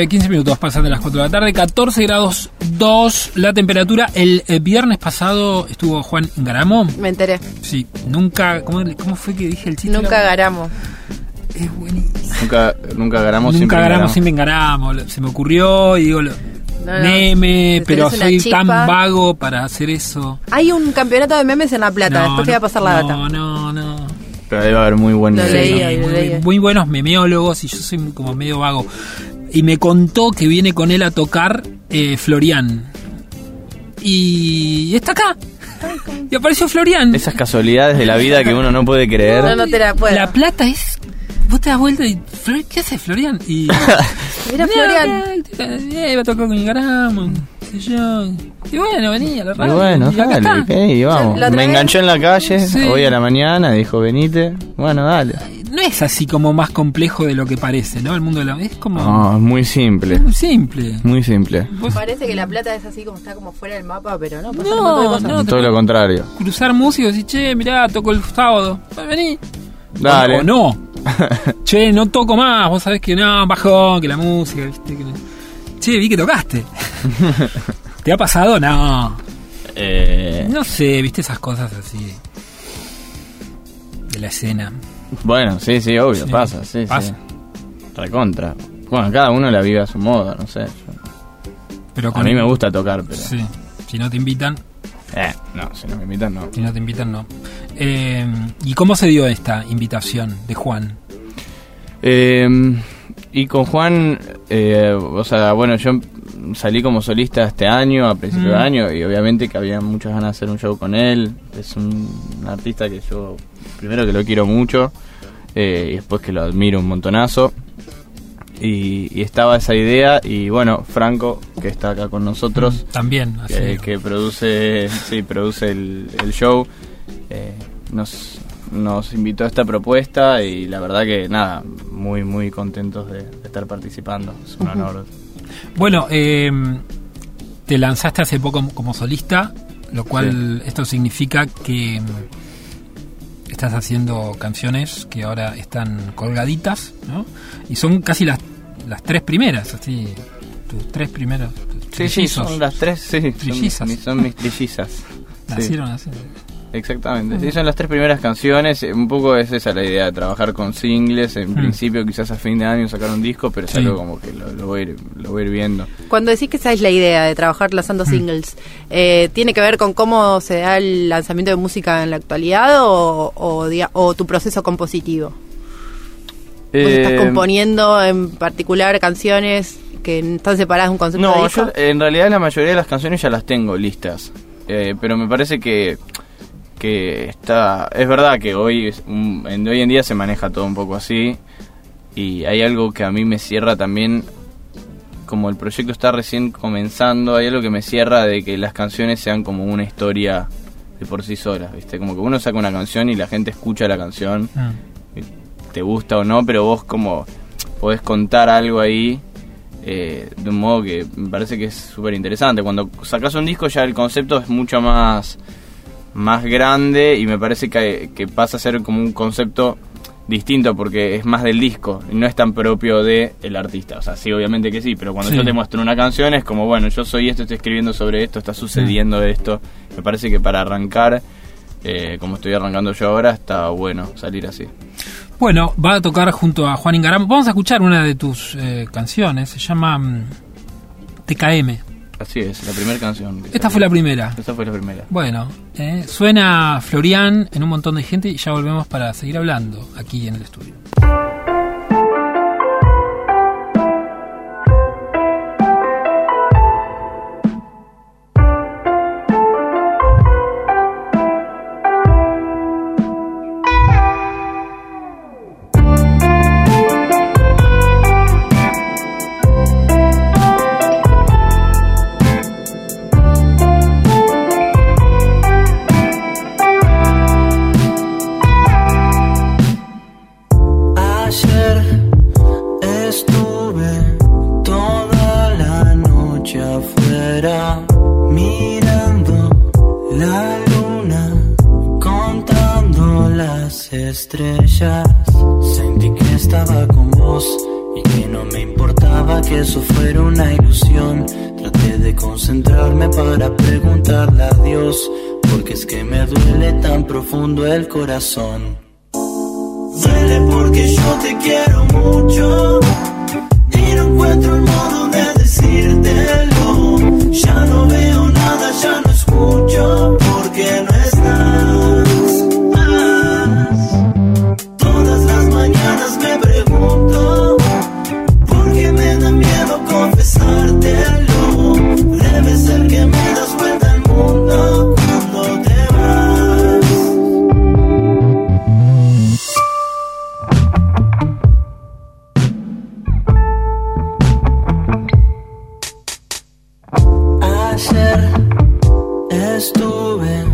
Eh, 15 minutos pasan de las 4 de la tarde, 14 grados 2 la temperatura. El, eh, viernes pasado estuvo Juan Garamo. Me enteré. Sí, nunca. ¿Cómo, cómo fue que dije el chiste? Nunca garamos. Es buenísimo. Nunca, nunca ganamos, Nunca ganamos. siempre engaramos. Lo- Se me ocurrió y digo, lo- No, no. meme, pero soy chispa. tan vago para hacer eso. Hay un campeonato de memes en La Plata. No, Después te voy a pasar la no, data. No, no, Pero debe haber muy buen Lo nivel. leí ¿no? ahí. muy, muy buenos memeólogos y yo soy como medio vago. Y me contó que viene con él a tocar eh, Florian. Y está acá. Y apareció Florian. Esas casualidades de la vida que uno no puede creer. No, no te la puedo. La plata es. Vos te das vuelta y. "Flor- ¿Qué hace Florian? Y. Mira, Florian. Eh, va a tocar con sé yo. Y bueno, vení a la Y radio. bueno, y acá dale, está. ok, y vamos. Me enganchó en la calle, Sí. hoy a la mañana, dijo venite. Bueno, dale. No es así como más complejo de lo que parece, ¿no? El mundo de la. Es como. No, es muy simple. muy simple. Muy simple. Parece que La Plata es así como está como fuera del mapa, pero no. pasan un No, montón de cosas. no, Todo lo contrario. cruzar músicos y che, mirá, toco el sábado. Vení. Dale. O no. che, no toco más. Vos sabés que no, bajón, que la música, viste. Que no. Che, vi que tocaste. ¿Te ha pasado? No. Eh, No sé, viste esas cosas así. De la escena. Bueno, sí, sí, obvio, Sí, pasa, sí, pasa. sí. Recontra. Bueno, cada uno la vive a su modo, no sé. Yo- Pero A con- mí me gusta tocar, pero... Sí. Si no te invitan, Eh, no, si no me invitan, no. si no te invitan, no. Eh, ¿Y cómo se dio esta invitación de Juan? Eh, y con Juan, eh, o sea, bueno, yo salí como solista este año, a principio Mm. de año, y obviamente que había muchas ganas de hacer un show con él. Es un, artista que yo, primero que lo quiero mucho, eh, y después que lo admiro un montonazo. Y, y estaba esa idea, y bueno, Franco, que está acá con nosotros, También, así. que, que produce, sí, produce el, el show, eh, nos, nos invitó a esta propuesta y la verdad que nada, muy muy contentos de, de estar participando, es un honor. Bueno, eh, te lanzaste hace poco como solista, lo cual esto significa que mm, estás haciendo canciones que ahora están colgaditas, ¿no? Y son casi las, las tres primeras, así, tus tres primeros. tus Sí, sí, trillizos. son las tres, sí, son, Trillizas. mis- son mis trillizas. Nacieron así. Exactamente, sí, son las tres primeras canciones, eh, un poco es esa la idea, trabajar con singles, en Mm. principio quizás a fin de año sacar un disco, pero es Sí. algo como que lo, lo voy a ir, lo voy a ir viendo. Cuando decís que esa es la idea de trabajar lanzando singles, eh, ¿tiene que ver con cómo se da el lanzamiento de música en la actualidad o, o, diga- o tu proceso compositivo? ¿Vos estás Eh, componiendo en particular canciones que están separadas de un concepto de No, disco? yo en realidad la mayoría de las canciones ya las tengo listas. Eh, pero me parece que, que está... Es verdad que hoy, un- en, hoy en día se maneja todo un poco así. Y hay algo que a mí me cierra también, como el proyecto está recién comenzando, hay algo que me cierra de que las canciones sean como una historia de por sí solas, ¿viste? Como que uno saca una canción y la gente escucha la canción Mm. te gusta o no, pero vos como podés contar algo ahí eh, de un modo que me parece que es súper interesante. Cuando sacas un disco ya el concepto es mucho más, más grande y me parece que, que pasa a ser como un concepto distinto porque es más del disco no es tan propio de el artista. O sea, sí, obviamente que sí, pero cuando Sí. yo te muestro una canción es como, bueno, yo soy esto, estoy escribiendo sobre esto, está sucediendo esto. Me parece que para arrancar, eh, como estoy arrancando yo ahora, está bueno salir así. Bueno, va a tocar junto a Juan Ingaram. Vamos a escuchar una de tus eh, canciones, se llama mm, TKM. Así es, la primera canción. Esta fue la primera. Esta fue la primera. Bueno, eh, suena Florian en un montón de gente y ya volvemos para seguir hablando aquí en el estudio. Sentí que estaba con vos y que no me importaba que eso fuera una ilusión. Traté de concentrarme para preguntarle a Dios, porque es que me duele tan profundo el corazón. Duele porque yo te quiero mucho y no encuentro el modo de decírtelo. Ya no veo Ayer estuve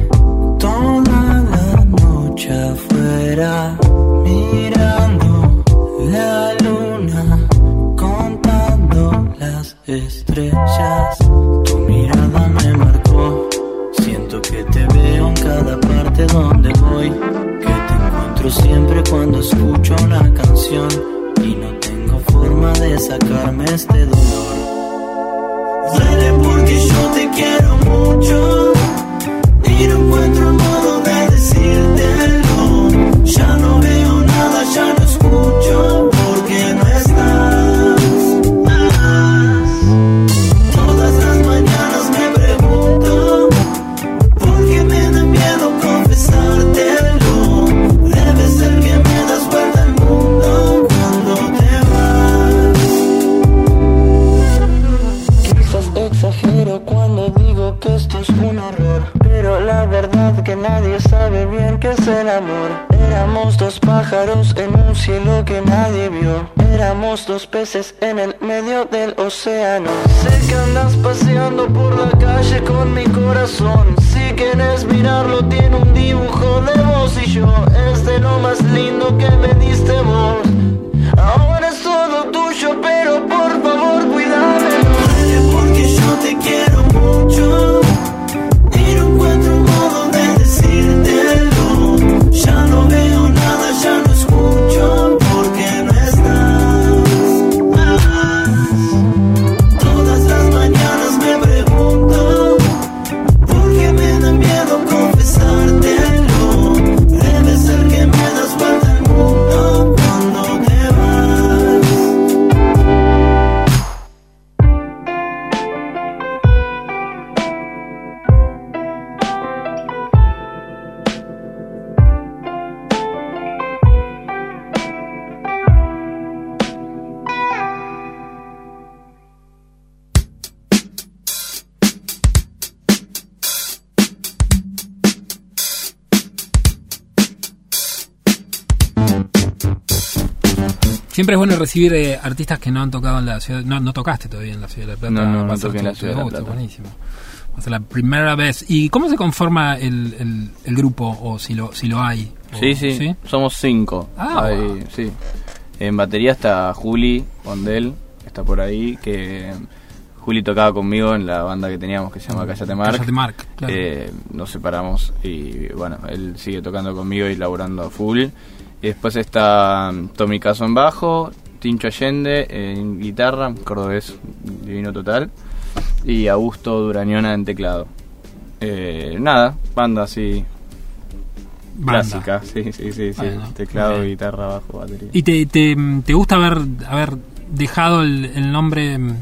toda la noche afuera mirando la luna, contando las estrellas. Tu mirada me marcó, siento que te veo en cada parte donde voy, que te encuentro siempre cuando escucho una canción y no tengo forma de sacarme este dolor. Duele porque yo te quiero mucho en el medio del océano. Sé que andas paseando por la calle con mi corazón. Si quieres mirarlo tiene un dibujo de vos y yo. Es de lo más lindo que me diste vos Siempre es bueno recibir eh, artistas que no han tocado en la ciudad. No, no tocaste todavía en la ciudad de La Plata. No, no, no toqué en la Ciudad de La Plata. buenísimo. Va a ser la primera vez. ¿Y cómo se conforma el, el, el grupo? O si lo, si lo hay. O- Sí, sí, somos cinco. Ah, Ahí, wow. sí. En batería está Juli Ondel, que está por ahí, que Juli tocaba conmigo en la banda que teníamos que se llama Cállate Mark. Cállate Mark, claro. Eh, nos separamos y bueno, él sigue tocando conmigo y laburando a full. Y después está mm, Tommy Caso en bajo, Tincho Allende en guitarra, cordobés divino total, y Augusto Durañona en teclado. Eh, nada, banda así Banda. clásica, sí, sí, sí, sí. Teclado, guitarra, bajo, batería. ¿Y te, te, te gusta haber, haber dejado el, el nombre mm,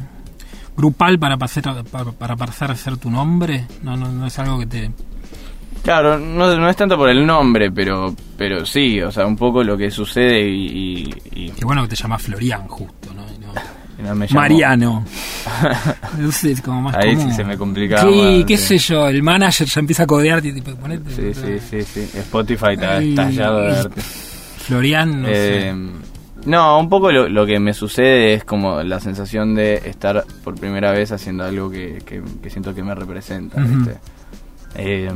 grupal para pasar, para, para pasar a ser tu nombre? No, no, no es algo que te... Claro, no, no es tanto por el nombre, pero pero sí, o sea, un poco lo que sucede y... y- y- Qué bueno que te llamas Florian justo, ¿no? Y no- no me Mariano. Entonces, como más Ahí sí se me complicaba Sí, qué sí. sé yo, el manager ya empieza a codearte y tipo, ponete. Sí, sí, sí, sí. Spotify está estallado de verte. Florian, no Eh, sé. no, un poco lo, lo que me sucede es como la sensación de estar por primera vez haciendo algo que, que- que siento que me representa. ¿viste? Eh,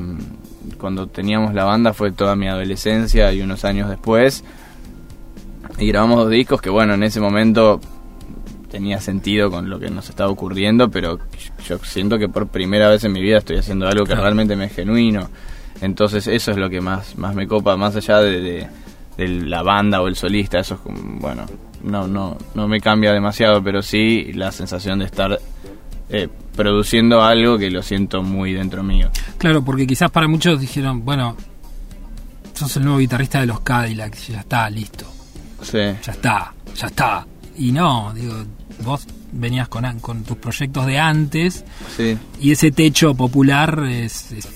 cuando teníamos la banda fue toda mi adolescencia y unos años después. Y grabamos dos discos que, bueno, en ese momento tenía sentido con lo que nos estaba ocurriendo, pero yo siento que por primera vez en mi vida estoy haciendo algo que realmente me es genuino. Entonces eso es lo que más, más me copa, más allá de, de- de la banda o el solista, eso es como, bueno, no, no, no me cambia demasiado, pero sí la sensación de estar eh, produciendo algo que lo siento muy dentro mío. Claro, porque quizás para muchos dijeron, bueno, sos el nuevo guitarrista de los Cadillacs, ya está, listo. Sí. Ya está, ya está. Y no, digo, vos venías con, con tus proyectos de antes Sí. y ese techo popular es, es-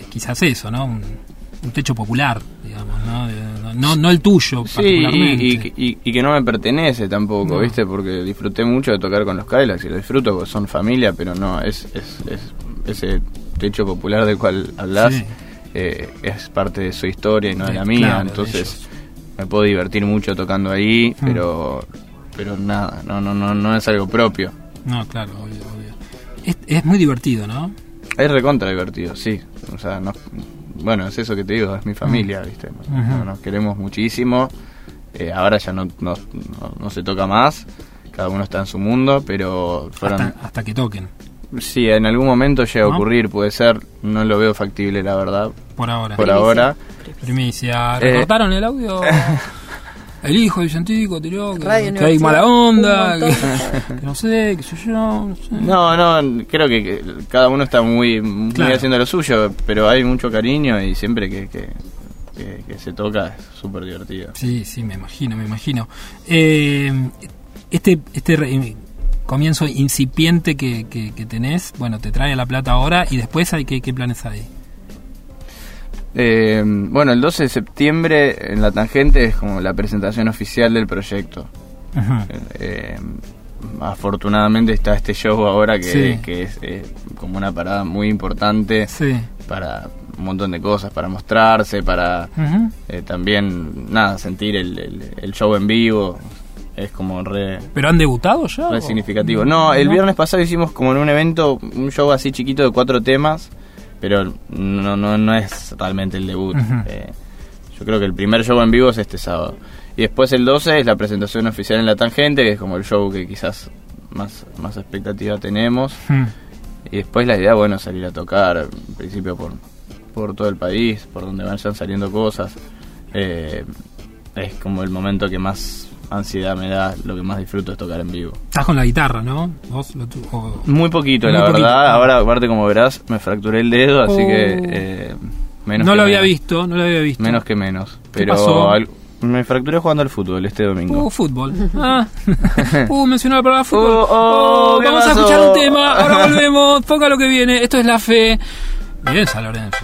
es quizás eso, ¿no? Un, un techo popular, digamos, ¿no? De- No, no el tuyo Sí, particularmente. y, y- y- que no me pertenece tampoco, No. ¿viste? Porque disfruté mucho de tocar con los Cadillacs y lo disfruto porque son familia, pero no, es, es, es ese techo popular del cual hablas Sí. eh, es parte de su historia y no de De- la mía, claro, entonces me puedo divertir mucho tocando ahí, Mm. pero pero nada, no, no, no, no es algo propio. No, claro, obvio, obvio. Es, es muy divertido, ¿no? Es recontra divertido, sí. O sea, no, bueno, es eso que te digo, es mi familia, ¿viste? Nos queremos muchísimo. Eh, ahora ya no, no, no- se toca más. Cada uno está en su mundo, pero fueron... Hasta, hasta que toquen, Sí, en algún momento llega a ocurrir, puede ser. No lo veo factible, la verdad, por ahora. por Primicia. ahora. Primicia. Eh. ¿Recortaron el audio? El hijo de Vicentico tiró que, que hay mala onda, que, no sé, que sé yo, no sé. No, no, creo que, que cada uno está muy, muy Claro. haciendo lo suyo, pero hay mucho cariño y siempre que, que, que- que se toca es súper divertido. Sí, sí, me imagino, me imagino. Eh, este este re- comienzo incipiente que, que, que tenés, bueno, te trae a La Plata ahora y después hay qué, qué planes hay. Eh, bueno, el 12 de septiembre en La Tangente es como la presentación oficial del proyecto. Eh, afortunadamente está este show ahora que, Sí. que es eh, como una parada muy importante Sí. para un montón de cosas, para mostrarse, para eh, también, nada, sentir el, el- el show en vivo. Es como re, ¿Pero han debutado ya? re o- significativo. No, el viernes pasado hicimos como en un evento, un show así chiquito de cuatro temas, pero no, no, no es realmente el debut. Eh, yo creo que el primer show en vivo es este sábado. Y después el 12 es la presentación oficial en La Tangente, que es como el show que quizás más, más expectativa tenemos. Y después la idea, bueno, salir a tocar, en principio por, por todo el país, por donde vayan saliendo cosas. Eh, es como el momento que más ansiedad me da, lo que más disfruto es tocar en vivo. Estás con la guitarra, ¿no? Vos lo o- Muy poquito, Muy la poquito. verdad. Ahora, aparte, como verás, me fracturé el dedo, así Oh. que eh, menos no que lo había menos. visto, no lo había visto. Menos que menos. ¿Qué Pero pasó? al- me fracturé jugando al fútbol este domingo. Uh, fútbol. Ah. Uh, mencionó la palabra fútbol. Oh, oh, Oh, ¿qué vamos a pasó? escuchar un tema. Ahora volvemos. Poca lo que viene. Esto es la fe. Bien, San Lorenzo.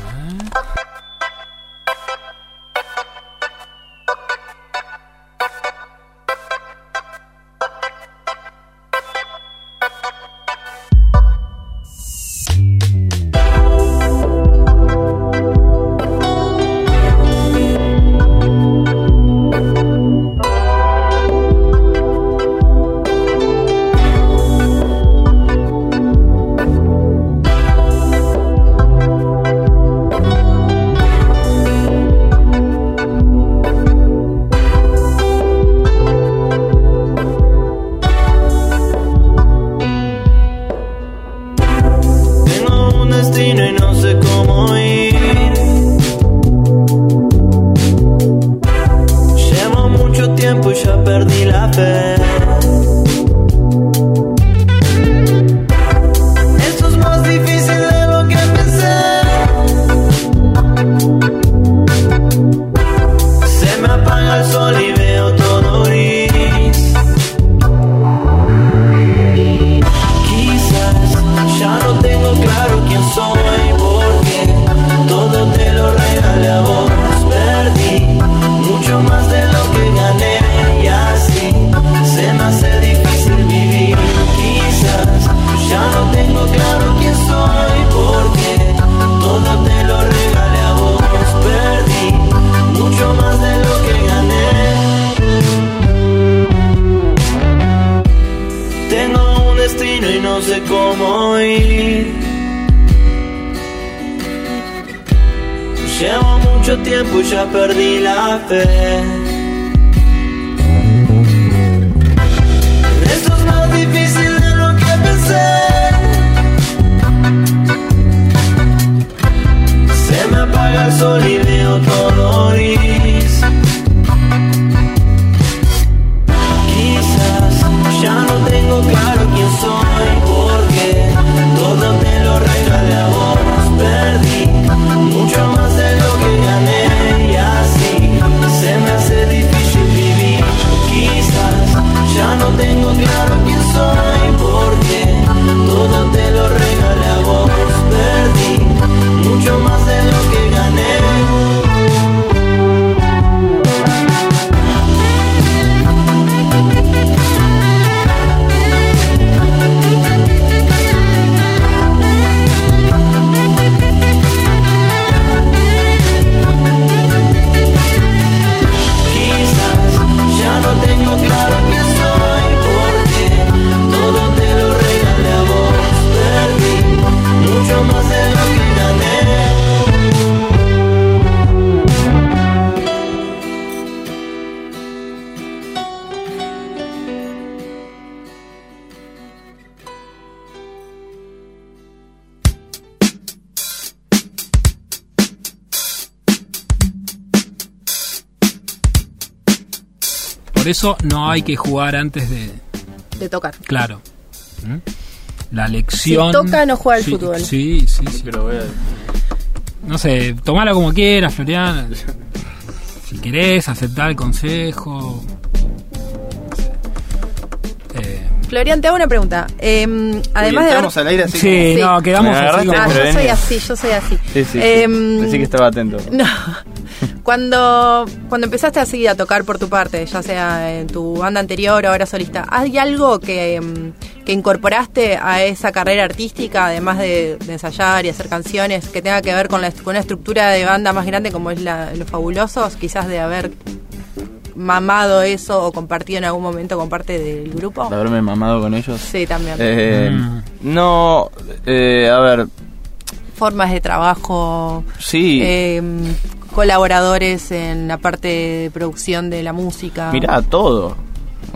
Destino y no sé cómo mucho tiempo ya perdí la fe. Esto es más difícil de lo que pensé. Se me apaga el sol y Por eso no hay que jugar antes de. De tocar. Claro. ¿Mm? La lección. Si toca, no juega al Sí, fútbol. Sí, sí, sí. Pero voy a- No sé, tomala como quieras, Florian. Si querés, aceptar el consejo. Eh, Florian, te hago una pregunta. Eh, Uy, además de haber... entramos al aire así sí, Sí. no, quedamos así como- Ah, yo soy así, yo soy así. Sí, sí, sí. Em, Decí que estaba atento. No. Cuando, cuando empezaste así a tocar por tu parte, ya sea en tu banda anterior o ahora solista, ¿hay algo que, em, que incorporaste a esa carrera artística, además de, de ensayar y hacer canciones, que tenga que ver con, la, con una estructura de banda más grande como es la, Los Fabulosos? Quizás de haber mamado eso o compartido en algún momento con parte del grupo. De haberme mamado con ellos. Sí, también. Eh, Mm. No, eh, a ver, Formas de trabajo, sí. em, colaboradores en la parte de producción de la música. Mirá, todo.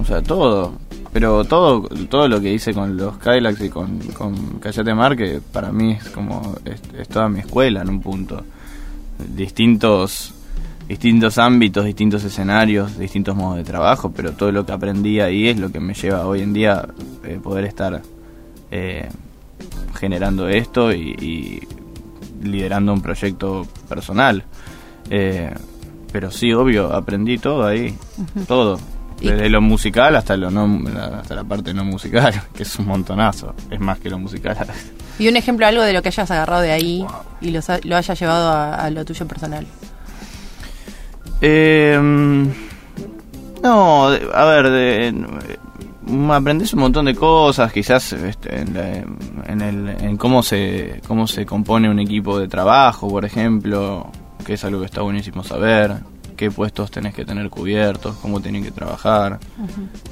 O sea, todo. Pero todo todo lo que hice con los Kylax y con, con Callate Mar, que para mí es como. Es, toda mi escuela en un punto. Distintos. Distintos ámbitos, distintos escenarios, distintos modos de trabajo, pero todo lo que aprendí ahí es lo que me lleva hoy en día eh, poder estar eh, generando esto y liderando un proyecto personal. Eh, pero sí, obvio, aprendí todo ahí, todo. Desde lo musical hasta lo no, hasta la parte no musical, que es un montonazo, es más que lo musical. Y un ejemplo, algo de lo que hayas agarrado de ahí y lo, sa- lo hayas llevado a, a lo tuyo personal. Eh, no, a ver, de, mm, aprendés un montón de cosas, quizás este, en, la- en el, en cómo se cómo se compone un equipo de trabajo, por ejemplo, que es algo que está buenísimo saber, qué puestos tenés que tener cubiertos, cómo tienen que trabajar.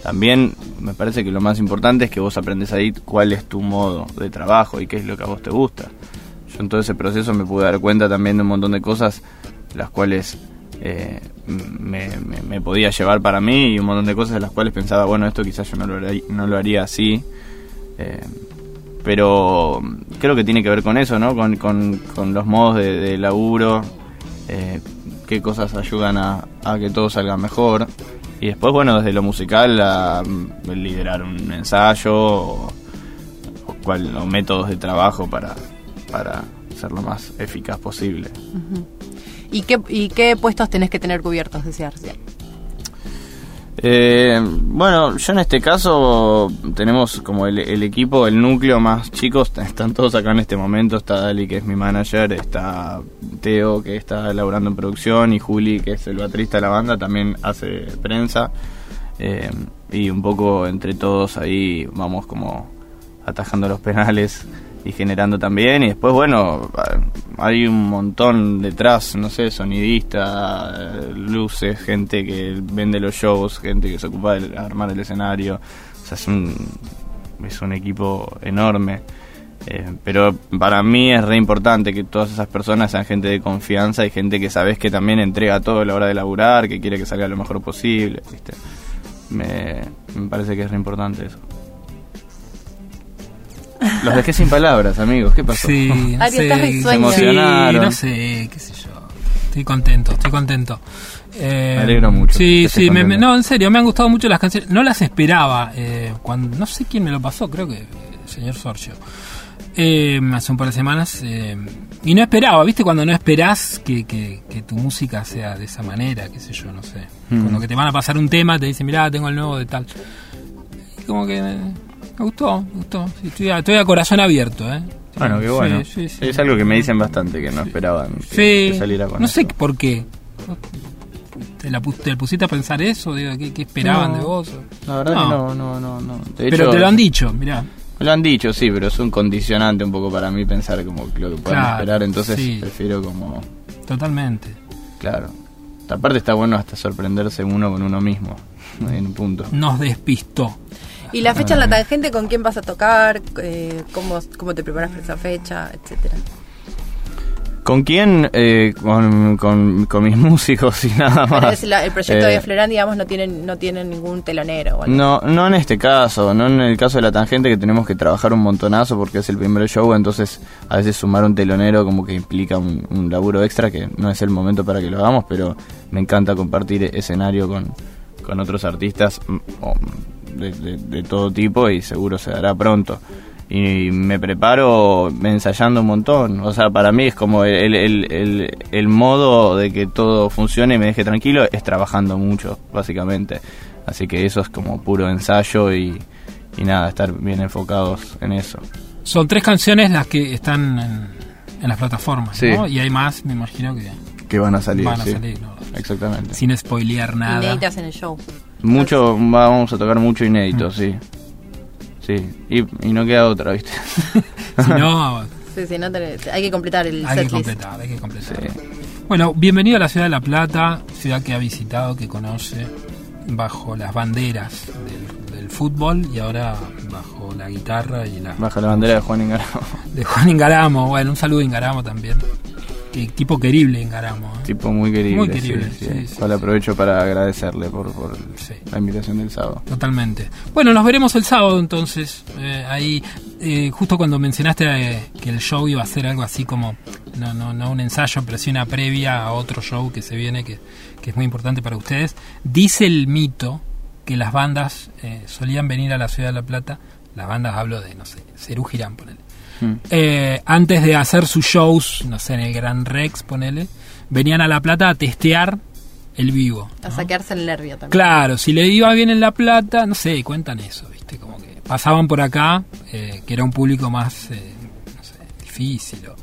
También me parece que lo más importante es que vos aprendes ahí cuál es tu modo de trabajo y qué es lo que a vos te gusta. Yo en todo ese proceso me pude dar cuenta también de un montón de cosas las cuales eh, me, me- me podía llevar para mí y un montón de cosas de las cuales pensaba, bueno, esto quizás yo no lo haría, no lo haría así. Eh, pero creo que tiene que ver con eso, ¿no? Con, con- con los modos de, de laburo, eh, qué cosas ayudan a, que todo salga mejor. Y después, bueno, desde lo musical, a mm, liderar un ensayo o, o métodos de trabajo para, para ser lo más eficaz posible. ¿Y qué, ¿Y qué puestos tenés que tener cubiertos, decía recién? Eh, bueno, yo en este caso tenemos como el, equipo, el núcleo más chicos, están todos acá en este momento, está Dali que es mi manager, está Teo que está laburando en producción y Juli que es el baterista de la banda, también hace prensa. Eh, y un poco entre todos ahí vamos como atajando los penales y generando también y después bueno hay un montón detrás no sé sonidista eh, luces gente que vende los shows gente que se ocupa de armar el escenario o sea es un es un equipo enorme Eh, pero para mí es re importante que todas esas personas sean gente de confianza y gente que sabes que también entrega todo a la hora de laburar que quiere que salga lo mejor posible me parece que es re importante eso los dejé sin palabras, amigos. ¿Qué pasó? Sí, no Ari, sé, estás sí, risueño. emocionaron. no sé, qué sé yo. Estoy contento, estoy contento. Eh, Me alegro mucho Sí, sí, me- me- no, en serio, me han gustado mucho las canciones. No las esperaba. eh, cuando No sé quién me lo pasó, creo que eh, el señor Sorgio. Eh, hace un par de semanas. eh, y no esperaba, ¿viste? Cuando no esperás que, que- que tu música sea de esa manera, qué sé yo, no sé. Mm. Cuando que te van a pasar un tema, te dicen, mirá, tengo el nuevo de tal. Y como que me, gustó, me gustó. Sí, estoy, a, estoy a corazón abierto, ¿eh? Bueno, qué bueno. sí. Es algo que me dicen bastante, que no esperaban que, Sí, que saliera con no eso. sé por qué. ¿Te, la, te pusiste a pensar eso? Digo, ¿qué, qué esperaban No, de vos? La verdad No. que no, no, no. no. De Pero hecho, te lo han dicho, mirá. Me lo han dicho, sí, pero es un condicionante un poco para mí pensar como lo que puedan Claro, esperar, entonces prefiero como, Totalmente. claro. Aparte está bueno hasta sorprenderse uno con uno mismo, en un punto. Nos despistó. ¿Y la fecha en la tangente con quién vas a tocar? Eh, ¿cómo, ¿Cómo te preparas para esa fecha? Etcétera. ¿Con quién? Eh, con, con, con mis músicos y nada más. la- el proyecto Eh, de Florán, digamos, no tienen, no tienen ningún telonero. o algo. No, no en este caso, no en el caso de la tangente que tenemos que trabajar un montonazo porque es el primer show, entonces a veces sumar un telonero como que implica un, un laburo extra que no es el momento para que lo hagamos, pero me encanta compartir escenario con, con otros artistas mm, de, de- de todo tipo y seguro se dará pronto. Y me preparo ensayando un montón. O sea, para mí es como el, el, el, el modo de que todo funcione y me deje tranquilo es trabajando mucho, básicamente. Así que eso es como puro ensayo y, y nada, estar bien enfocados en eso. Son tres canciones las que están en, en las plataformas, Sí. ¿no? Y hay más, me imagino que Que van a salir. van a sí. salir, ¿no? Exactamente. Sin spoilear nada. Inéditas en el show. Mucho, vamos a tocar mucho inédito, sí. Sí, y, y no queda otra, ¿viste? Si no, Sí, sí, no te- hay que completar el hay que completar, hay que completar. Sí. Bueno, bienvenido a la ciudad de La Plata, ciudad que ha visitado, que conoce, bajo las banderas del, del fútbol y ahora bajo la guitarra y la Baja la bandera de Juan Ingaramo. de Juan Ingaramo. Bueno, un saludo a Ingaramo también. Qué tipo querible Ingaramo. ¿eh? tipo muy querible. Muy querible, sí, sí, sí. aprovecho para agradecerle por, la invitación del sábado. Totalmente. Bueno, nos veremos el sábado entonces. Eh, ahí, eh, justo cuando mencionaste eh, que el show iba a ser algo así como, no, no, no un ensayo, pero sí una previa a otro show que se viene, que, que es muy importante para ustedes. Dice el mito que las bandas solían venir a la ciudad de La Plata, las bandas hablo de, no sé, Cerú Girán, ponele. Mm. Eh, antes de hacer sus shows, no sé, en el Gran Rex, ponele, venían a La Plata a testear el vivo. A ¿no? saquearse el nervio también. Claro, si le iba bien en La Plata, no sé, cuentan eso, ¿viste? Como que pasaban por acá, eh, que era un público más, eh, no sé, difícil o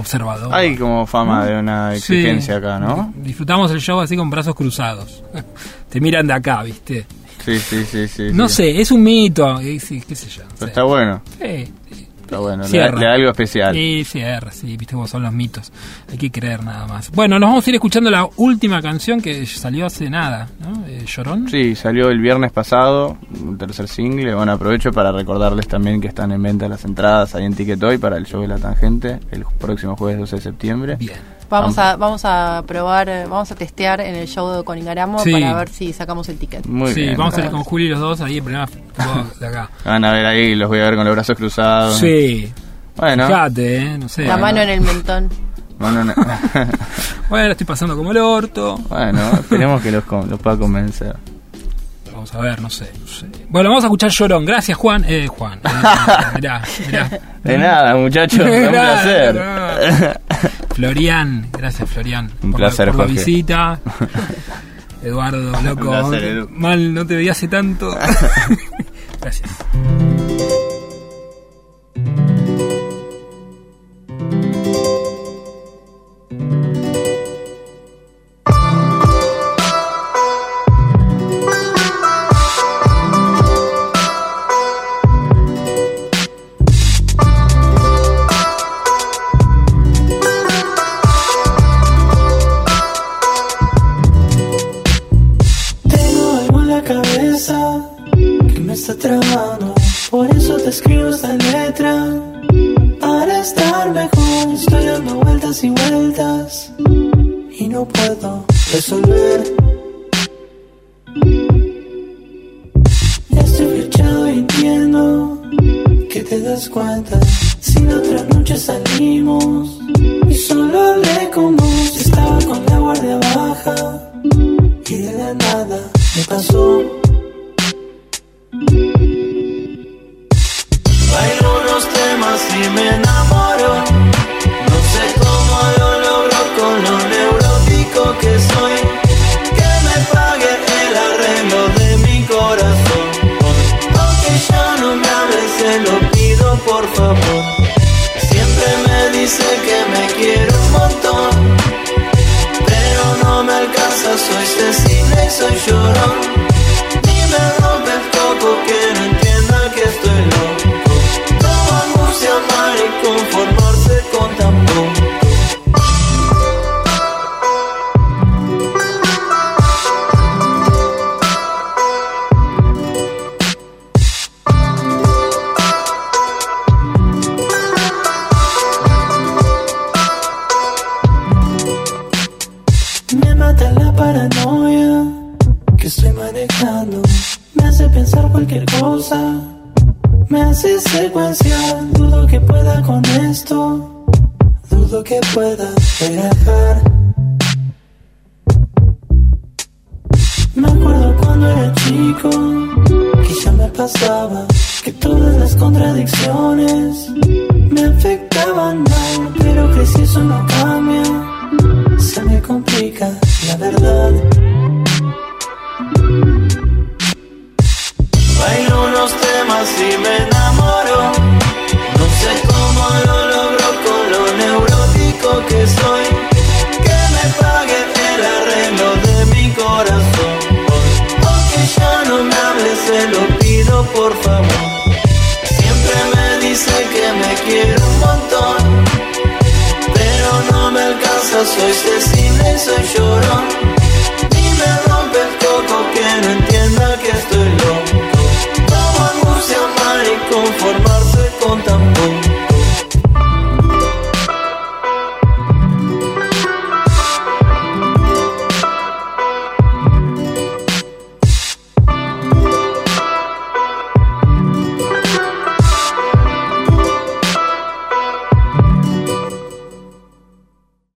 observador. Hay como fama de una Sí. exigencia acá, ¿no? Disfrutamos el show así con brazos cruzados. Te miran de acá, ¿viste? Sí, sí, sí, sí. No sí. sé, es un mito, eh, sí, qué sé yo. no Pero sé. está bueno, Sí, sí. Está bueno. Le, Cierra. le da algo especial. Sí, cierra, sí, viste cómo son los mitos. Hay que creer nada más. Bueno, nos vamos a ir escuchando la última canción que salió hace nada, ¿no? Eh, Llorón. Sí, salió el viernes pasado, un tercer single. Bueno, aprovecho para recordarles también que están en venta las entradas ahí en Ticketoy para el show de la Tangente el próximo jueves 12 de septiembre. Bien. Vamos a, vamos a probar, eh, vamos a testear en el show de con Ingaramo Sí. para ver si sacamos el ticket. Muy sí, bien. vamos a ir con Juli los dos ahí, el problema vos de acá. Van a ver ahí, los voy a ver con los brazos cruzados. Sí, Bueno, fíjate, ¿eh? no sé. La mano en el mentón. bueno, no- Bueno, estoy pasando como el orto. bueno, esperemos que los, con- los pueda convencer. Vamos a ver, no sé, no sé. Bueno, vamos a escuchar Llorón. Gracias, Juan. Eh, Juan. Eh, mirá, mirá. De nada, muchachos, un placer. Florian, gracias Florian. Un por la- placer, por la, Jorge. visita. Eduardo, loco. Un placer. Mal, no te veía hace tanto. gracias. Te das cuenta. Si la otra noche salimos y solo hablé con vos, estaba con la guardia baja. Y de la nada me pasó. Bailo unos temas y me enamoro. Por. Siempre me dice que me quiere un montón. Pero no me alcanza, soy sensible y soy llorón. Ni me rompe el Dudo que pueda relajar. Me acuerdo cuando era chico ya me pasaba que todas las contradicciones me afectaban mal, pero que si eso no cambia, se me complica la verdad. Bailo unos temas y me Soy sensible, soy llorón. Y me rompe el coco que no entienda que estoy loco. Vamos a amar y conformarse con tambor